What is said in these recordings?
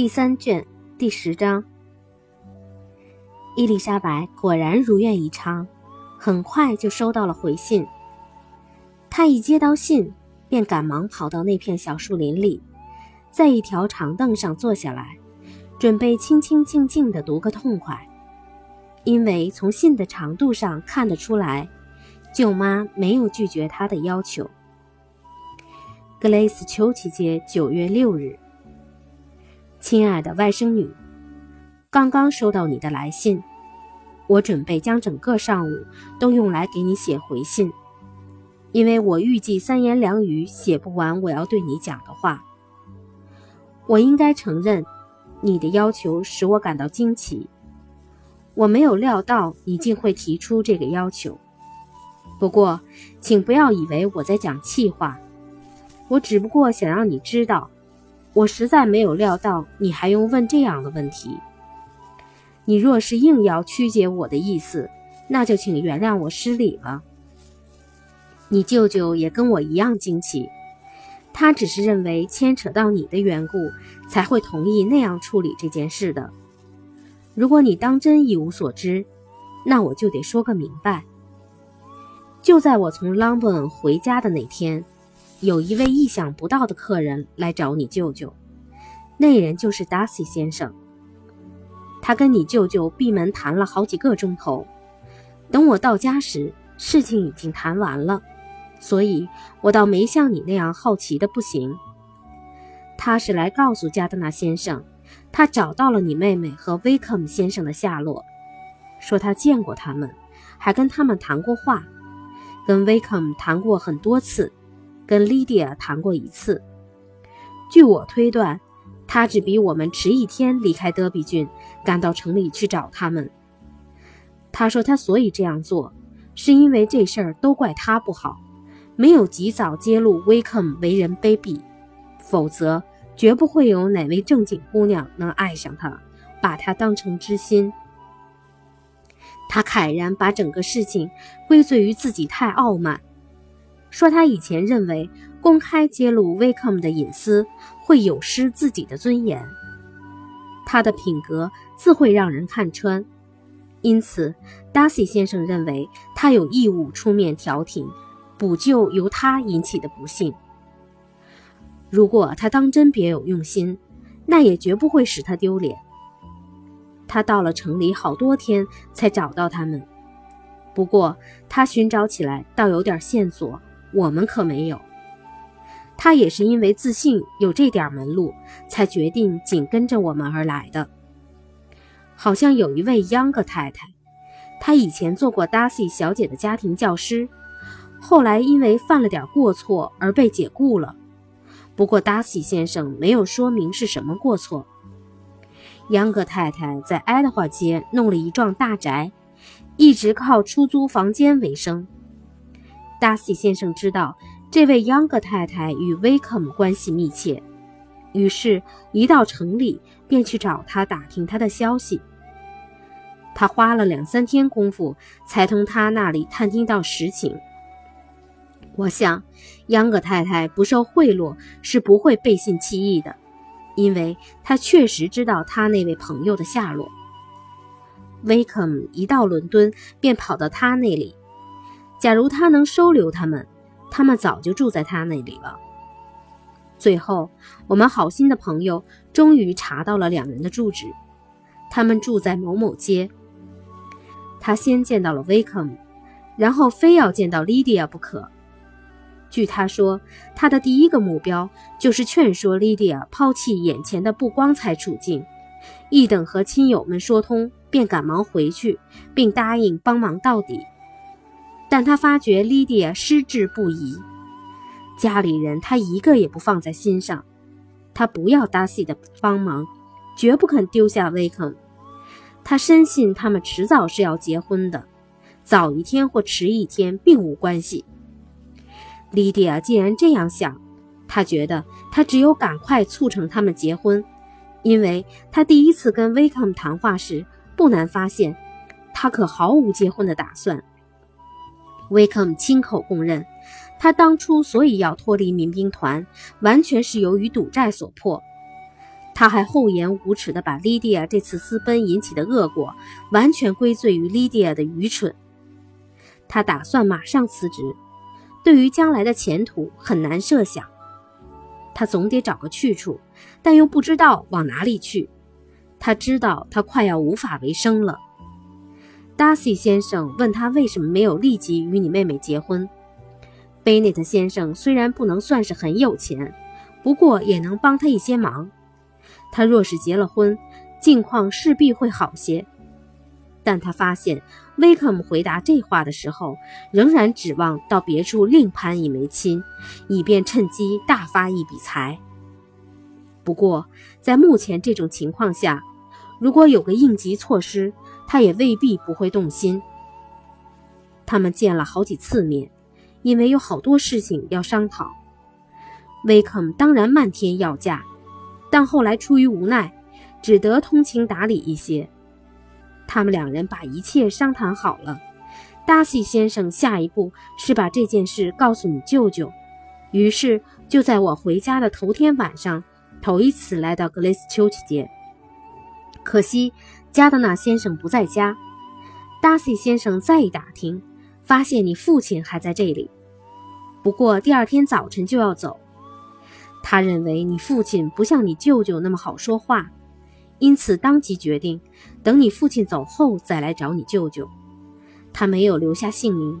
第三卷第十章，伊丽莎白果然如愿以偿，很快就收到了回信。她一接到信，便赶忙跑到那片小树林里，在一条长凳上坐下来，准备清清静静地读个痛快。因为从信的长度上看得出来，舅妈没有拒绝她的要求。格雷斯丘奇街九月六日。亲爱的外甥女，刚刚收到你的来信，我准备将整个上午都用来给你写回信，因为我预计三言两语写不完我要对你讲的话。我应该承认，你的要求使我感到惊奇，我没有料到你竟会提出这个要求。不过，请不要以为我在讲气话，我只不过想让你知道。我实在没有料到你还用问这样的问题。你若是硬要曲解我的意思，那就请原谅我失礼了。你舅舅也跟我一样惊奇，他只是认为牵扯到你的缘故，才会同意那样处理这件事的。如果你当真一无所知，那我就得说个明白。就在我从朗本回家的那天。有一位意想不到的客人来找你舅舅，那人就是达西先生。他跟你舅舅闭门谈了好几个钟头。等我到家时，事情已经谈完了，所以我倒没像你那样好奇的不行。他是来告诉加德纳先生，他找到了你妹妹和威克姆先生的下落，说他见过他们，还跟他们谈过话，跟威克姆谈过很多次。跟莉迪亚谈过一次，据我推断，他只比我们迟一天离开德比郡，赶到城里去找他们。他说他所以这样做，是因为这事儿都怪他不好，没有及早揭露威克姆为人卑鄙，否则绝不会有哪位正经姑娘能爱上他，把他当成知心。他慨然把整个事情归罪于自己太傲慢。说他以前认为公开揭露威克姆的隐私会有失自己的尊严，他的品格自会让人看穿，因此达西先生认为他有义务出面调停，补救由他引起的不幸。如果他当真别有用心，那也绝不会使他丢脸。他到了城里好多天才找到他们，不过他寻找起来倒有点线索。我们可没有。他也是因为自信有这点门路，才决定紧跟着我们而来的。好像有一位央格太太，她以前做过达西小姐的家庭教师，后来因为犯了点过错而被解雇了。不过达西先生没有说明是什么过错。央格太太在爱德华街弄了一幢大宅，一直靠出租房间为生。达西先生知道这位央格太太与威克姆关系密切，于是，一到城里便去找他打听他的消息。他花了两三天功夫，才从他那里探听到实情。我想，央格太太不受贿赂是不会背信弃义的，因为他确实知道他那位朋友的下落。威克姆一到伦敦，便跑到他那里。假如他能收留他们，他们早就住在他那里了。最后，我们好心的朋友终于查到了两人的住址，他们住在某某街。他先见到了威克姆，然后非要见到莉迪亚不可。据他说，他的第一个目标就是劝说莉迪亚抛弃眼前的不光彩处境，一等和亲友们说通，便赶忙回去，并答应帮忙到底。但他发觉莉迪亚失志不移，家里人他一个也不放在心上。他不要达西的帮忙，绝不肯丢下威肯。他深信他们迟早是要结婚的，早一天或迟一天并无关系。莉迪亚既然这样想，他觉得他只有赶快促成他们结婚，因为他第一次跟威肯谈话时，不难发现，他可毫无结婚的打算。威克姆亲口供认，他当初所以要脱离民兵团，完全是由于赌债所迫。他还厚颜无耻地把莉迪亚这次私奔引起的恶果完全归罪于莉迪亚的愚蠢。他打算马上辞职，对于将来的前途很难设想。他总得找个去处，但又不知道往哪里去。他知道他快要无法为生了。达西先生问他为什么没有立即与你妹妹结婚。贝内特先生虽然不能算是很有钱，不过也能帮他一些忙。他若是结了婚，境况势必会好些。但他发现威克姆回答这话的时候，仍然指望到别处另攀一枚亲，以便趁机大发一笔财。不过，在目前这种情况下，如果有个应急措施，他也未必不会动心。他们见了好几次面，因为有好多事情要商讨。威克姆当然漫天要价，但后来出于无奈，只得通情达理一些。他们两人把一切商谈好了。达西先生下一步是把这件事告诉你舅舅，于是就在我回家的头天晚上，头一次来到格雷斯丘奇街。可惜加德纳先生不在家。达西先生再一打听，发现你父亲还在这里，不过第二天早晨就要走。他认为你父亲不像你舅舅那么好说话。因此，当即决定等你父亲走后再来找你舅舅。他没有留下姓名，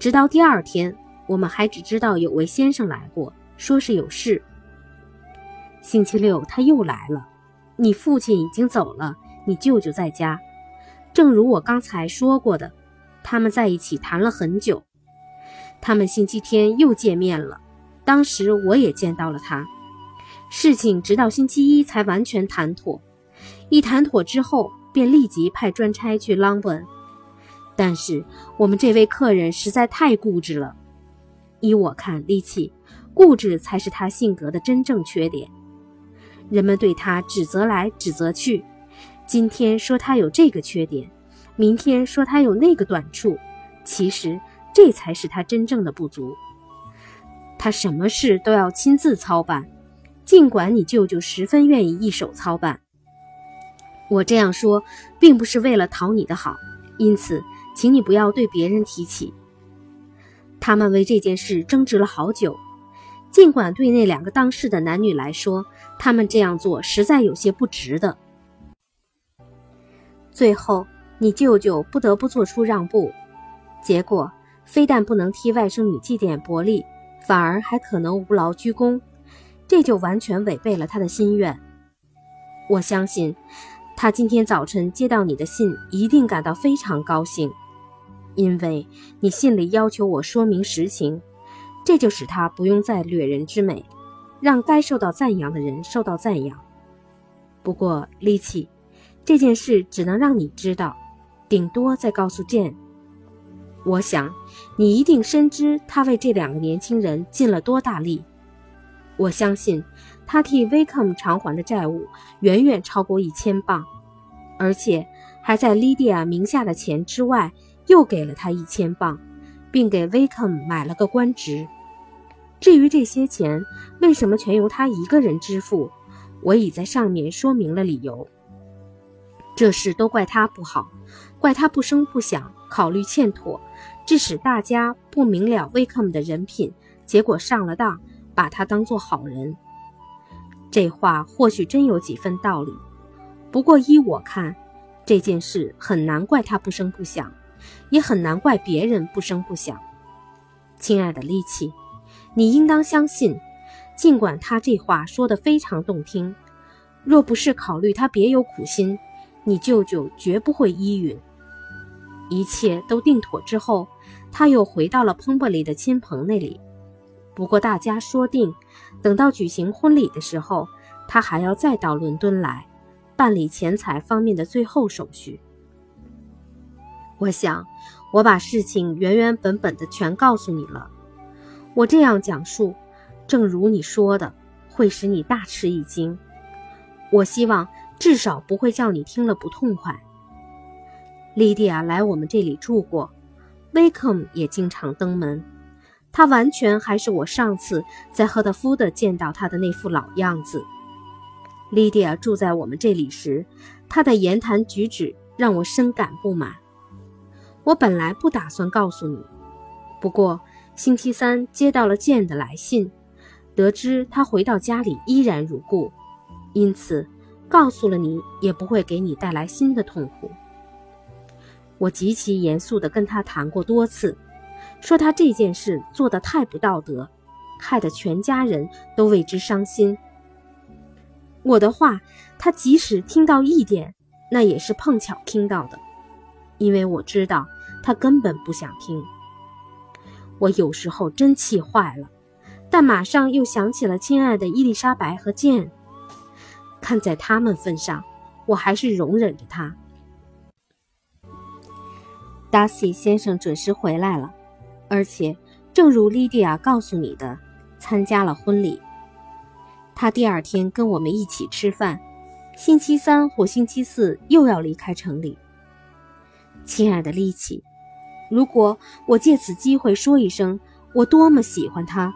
直到第二天，我们还只知道有位先生来过，说是有事。星期六他又来了，你父亲已经走了，你舅舅在家。正如我刚才说过的，他们在一起谈了很久。他们星期天又见面了，当时我也见到了他。事情直到星期一才完全谈妥。一谈妥之后，便立即派专差去朗文。但是我们这位客人实在太固执了。依我看，利奇，固执才是他性格的真正缺点。人们对他指责来指责去，今天说他有这个缺点，明天说他有那个短处，其实这才是他真正的不足。他什么事都要亲自操办，尽管你舅舅十分愿意一手操办。我这样说，并不是为了讨你的好，因此，请你不要对别人提起。他们为这件事争执了好久，尽管对那两个当事的男女来说，他们这样做实在有些不值得。最后，你舅舅不得不做出让步，结果非但不能替外甥女祭奠伯利，反而还可能无劳居功，这就完全违背了他的心愿。我相信。他今天早晨接到你的信，一定感到非常高兴，因为你信里要求我说明实情，这就使他不用再掠人之美，让该受到赞扬的人受到赞扬。不过，利奇，这件事只能让你知道，顶多再告诉剑。我想你一定深知他为这两个年轻人尽了多大力。我相信。他替 Vicom 偿还的债务远远超过一千镑，而且还在莉迪亚名下的钱之外又给了他一千镑，并给 Vicom 买了个官职。至于这些钱为什么全由他一个人支付，我已在上面说明了理由。这事都怪他不好，怪他不声不响，考虑欠妥，致使大家不明了威克姆的人品，结果上了当，把他当做好人。这话或许真有几分道理，不过依我看，这件事很难怪他不声不响，也很难怪别人不声不响。亲爱的利奇，你应当相信，尽管他这话说得非常动听，若不是考虑他别有苦心，你舅舅绝不会依允。一切都定妥之后，他又回到了彭伯利的亲朋那里。不过，大家说定，等到举行婚礼的时候，他还要再到伦敦来，办理钱财方面的最后手续。我想，我把事情原原本本的全告诉你了。我这样讲述，正如你说的，会使你大吃一惊。我希望至少不会叫你听了不痛快。莉迪亚来我们这里住过，威克姆也经常登门。他完全还是我上次在赫德福德见到他的那副老样子。莉迪亚住在我们这里时，她的言谈举止让我深感不满。我本来不打算告诉你，不过星期三接到了剑的来信，得知他回到家里依然如故，因此告诉了你也不会给你带来新的痛苦。我极其严肃地跟他谈过多次，说他这件事做得太不道德，害得全家人都为之伤心。我的话，他即使听到一点，那也是碰巧听到的，因为我知道他根本不想听。我有时候真气坏了，但马上又想起了亲爱的伊丽莎白和剑，看在他们份上，我还是容忍着他。达西先生准时回来了，而且正如莉迪亚告诉你的，参加了婚礼。他第二天跟我们一起吃饭，星期三或星期四又要离开城里。亲爱的丽奇，如果我借此机会说一声我多么喜欢他，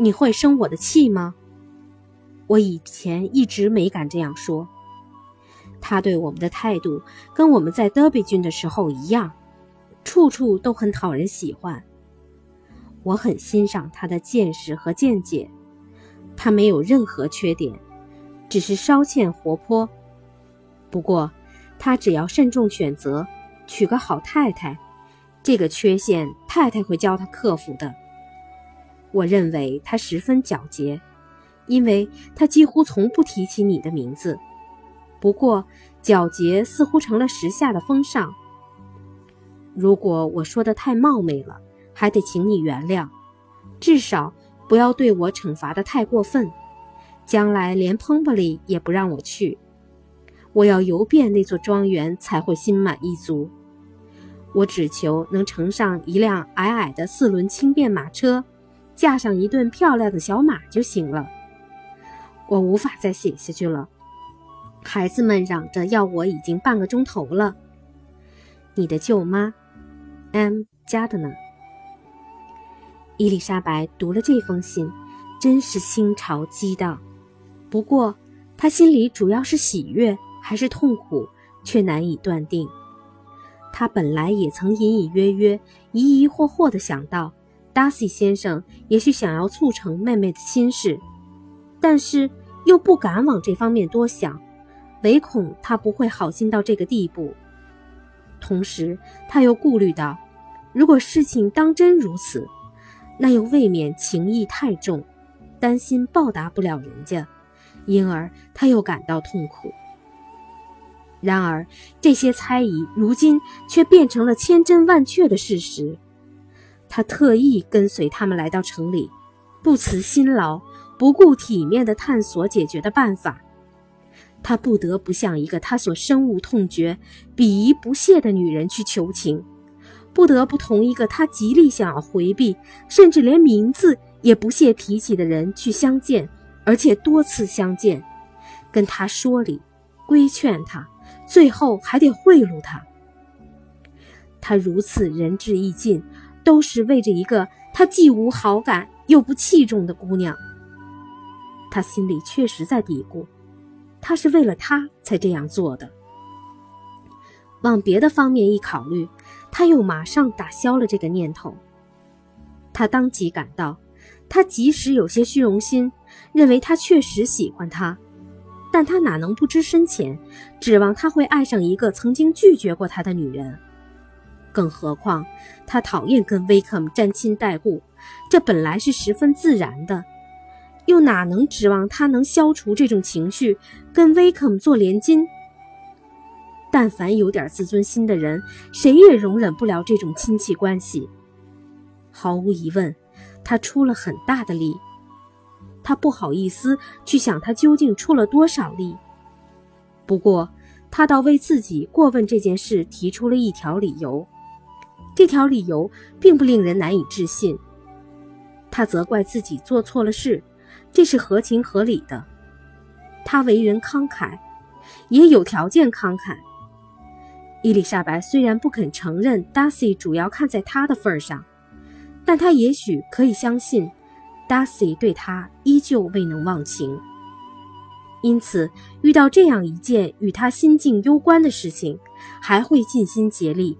你会生我的气吗？我以前一直没敢这样说。他对我们的态度跟我们在德比郡的时候一样。处处都很讨人喜欢。我很欣赏他的见识和见解，他没有任何缺点，只是稍欠活泼。不过，他只要慎重选择，娶个好太太，这个缺陷太太会教他克服的。我认为他十分皎洁，因为他几乎从不提起你的名字。不过，皎洁似乎成了时下的风尚。如果我说的太冒昧了，还得请你原谅，至少不要对我惩罚的太过分。将来连彭布里也不让我去，我要游遍那座庄园才会心满意足。我只求能乘上一辆矮矮的四轮轻便马车，驾上一顿漂亮的小马就行了。我无法再写下去了，孩子们嚷着要我已经半个钟头了。你的舅妈。M 加的呢？伊丽莎白读了这封信，真是心潮激荡。不过，她心里主要是喜悦还是痛苦，却难以断定。她本来也曾隐隐约约、疑疑惑惑地想到，达西先生也许想要促成妹妹的亲事，但是又不敢往这方面多想，唯恐他不会好心到这个地步。同时，他又顾虑到，如果事情当真如此，那又未免情义太重，担心报答不了人家，因而他又感到痛苦。然而，这些猜疑如今却变成了千真万确的事实。他特意跟随他们来到城里，不辞辛劳、不顾体面的探索解决的办法。他不得不向一个他所深恶痛绝、鄙夷不屑的女人去求情，不得不同一个他极力想要回避，甚至连名字也不屑提起的人去相见，而且多次相见，跟他说理、规劝他，最后还得贿赂他。他如此仁至义尽，都是为着一个他既无好感又不器重的姑娘。他心里确实在嘀咕。他是为了他才这样做的。往别的方面一考虑，他又马上打消了这个念头。他当即感到，他即使有些虚荣心，认为他确实喜欢他，但他哪能不知深浅，指望他会爱上一个曾经拒绝过他的女人？更何况，他讨厌跟威克姆沾亲带故，这本来是十分自然的。又哪能指望他能消除这种情绪，跟威克姆做连襟？但凡有点自尊心的人，谁也容忍不了这种亲戚关系。毫无疑问，他出了很大的力。他不好意思去想他究竟出了多少力。不过，他倒为自己过问这件事提出了一条理由。这条理由并不令人难以置信。他责怪自己做错了事。这是合情合理的。他为人慷慨，也有条件慷慨。伊丽莎白虽然不肯承认达西主要看在他的份上，但她也许可以相信，达西对他依旧未能忘情。因此遇到这样一件与他心境攸关的事情，还会尽心竭力。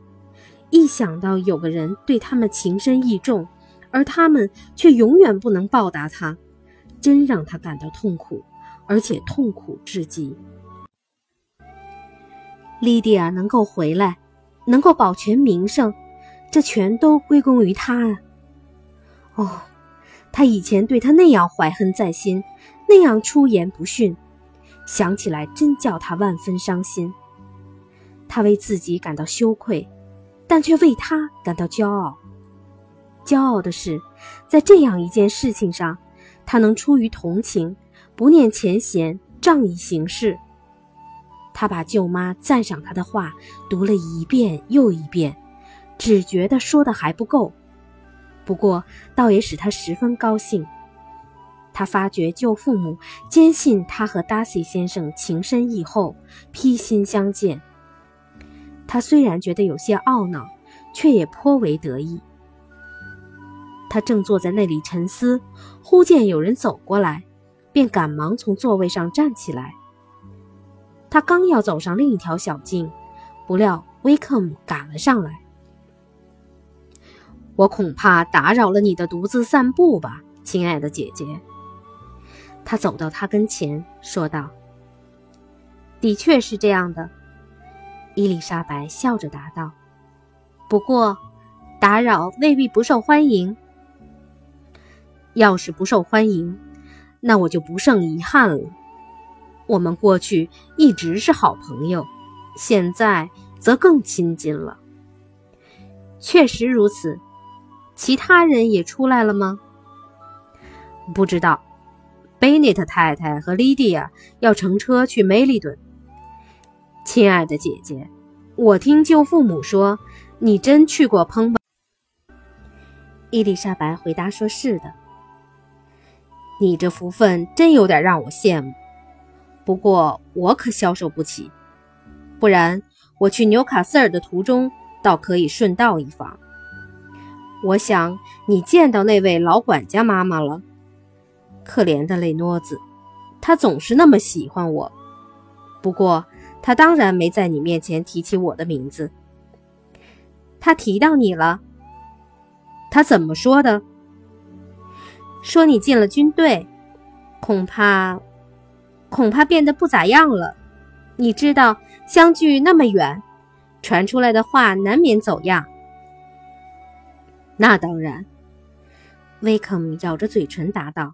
一想到有个人对他们情深意重，而他们却永远不能报答他，真让他感到痛苦，而且痛苦至极。莉迪亚能够回来，能够保全名声，这全都归功于他啊！哦，他以前对他那样怀恨在心，那样出言不逊，想起来真叫他万分伤心。他为自己感到羞愧。但却为他感到骄傲。骄傲的是，在这样一件事情上，他能出于同情，不念前嫌，仗义行事。他把舅妈赞赏他的话读了一遍又一遍，只觉得说的还不够。不过，倒也使他十分高兴。他发觉舅父母坚信他和达西先生情深意厚，披心相见。他虽然觉得有些懊恼，却也颇为得意。他正坐在那里沉思，忽见有人走过来，便赶忙从座位上站起来。他刚要走上另一条小径，不料威克姆赶了上来。“我恐怕打扰了你的独自散步吧，亲爱的姐姐。”他走到他跟前，说道：“的确是这样的。”伊丽莎白笑着答道：“不过，打扰未必不受欢迎。要是不受欢迎，那我就不胜遗憾了。我们过去一直是好朋友，现在则更亲近了。确实如此。其他人也出来了吗？不知道。贝内特太太和莉迪亚要乘车去梅利顿。”亲爱的姐姐，我听舅父母说，你真去过烹吧？伊丽莎白回答说：“是的。”你这福分真有点让我羡慕，不过我可消受不起。不然，我去纽卡斯尔的途中，倒可以顺道一访。我想你见到那位老管家妈妈了。可怜的雷诺子，他总是那么喜欢我。不过。他当然没在你面前提起我的名字。他提到你了。他怎么说的？说你进了军队，恐怕，恐怕变得不咋样了。你知道，相距那么远，传出来的话难免走样。那当然，威肯咬着嘴唇答道。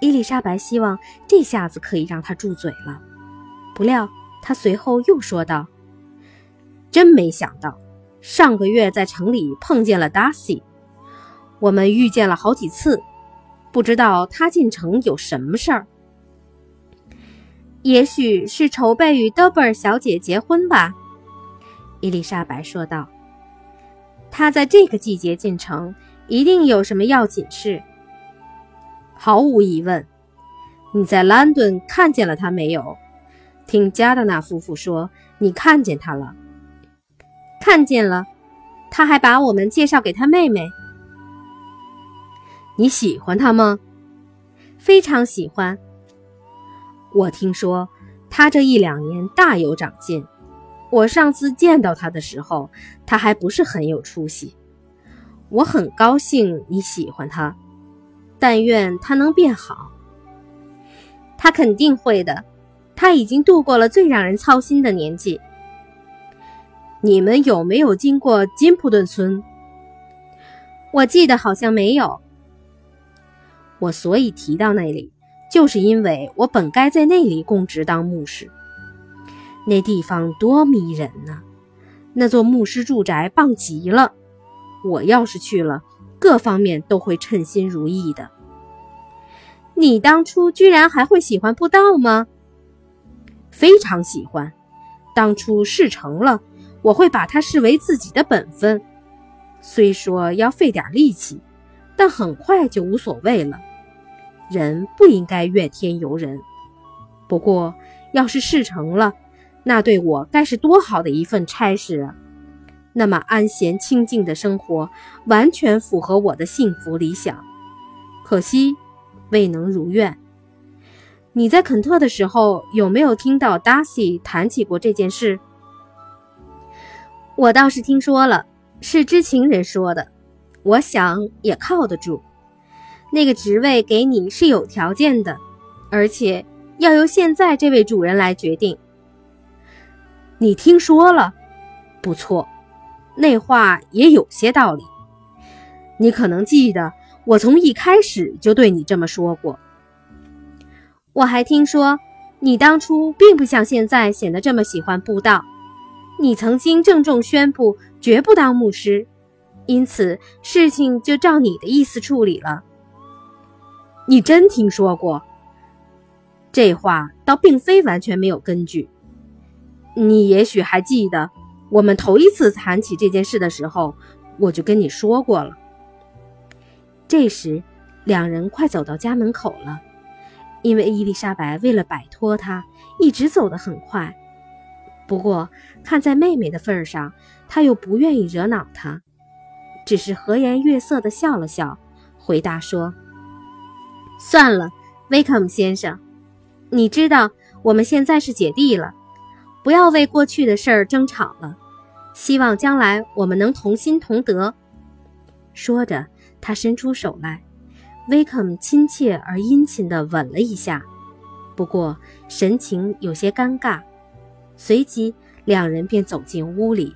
伊丽莎白希望这下子可以让他住嘴了，不料。他随后又说道：“真没想到，上个月在城里碰见了达西，我们遇见了好几次，不知道他进城有什么事儿。也许是筹备与德贝尔小姐结婚吧。”伊丽莎白说道：“他在这个季节进城，一定有什么要紧事。毫无疑问，你在兰顿看见了他没有？”听加德纳夫妇说，你看见他了。看见了，他还把我们介绍给他妹妹。你喜欢他吗？非常喜欢。我听说他这一两年大有长进。我上次见到他的时候，他还不是很有出息。我很高兴你喜欢他，但愿他能变好。他肯定会的。他已经度过了最让人操心的年纪。你们有没有经过金普顿村？我记得好像没有。我所以提到那里，就是因为我本该在那里供职当牧师。那地方多迷人呐！那座牧师住宅棒极了。我要是去了，各方面都会称心如意的。你当初居然还会喜欢布道吗？非常喜欢，当初事成了，我会把它视为自己的本分。虽说要费点力气，但很快就无所谓了。人不应该怨天尤人。不过，要是事成了，那对我该是多好的一份差事啊！那么安闲清静的生活，完全符合我的幸福理想。可惜，未能如愿。你在肯特的时候有没有听到达西谈起过这件事？我倒是听说了，是知情人说的。我想也靠得住。那个职位给你是有条件的，而且要由现在这位主人来决定。你听说了？不错，那话也有些道理。你可能记得，我从一开始就对你这么说过。我还听说，你当初并不像现在显得这么喜欢布道。你曾经郑重宣布绝不当牧师，因此事情就照你的意思处理了。你真听说过？这话倒并非完全没有根据。你也许还记得，我们头一次谈起这件事的时候，我就跟你说过了。这时，两人快走到家门口了，因为伊丽莎白为了摆脱他，一直走得很快。不过，看在妹妹的份上，他又不愿意惹恼她，只是和颜悦色地笑了笑，回答说：“算了，威克姆先生，你知道我们现在是姐弟了，不要为过去的事儿争吵了。希望将来我们能同心同德。”说着，他伸出手来，威克姆亲切而殷勤地吻了一下，不过神情有些尴尬。随即，两人便走进屋里。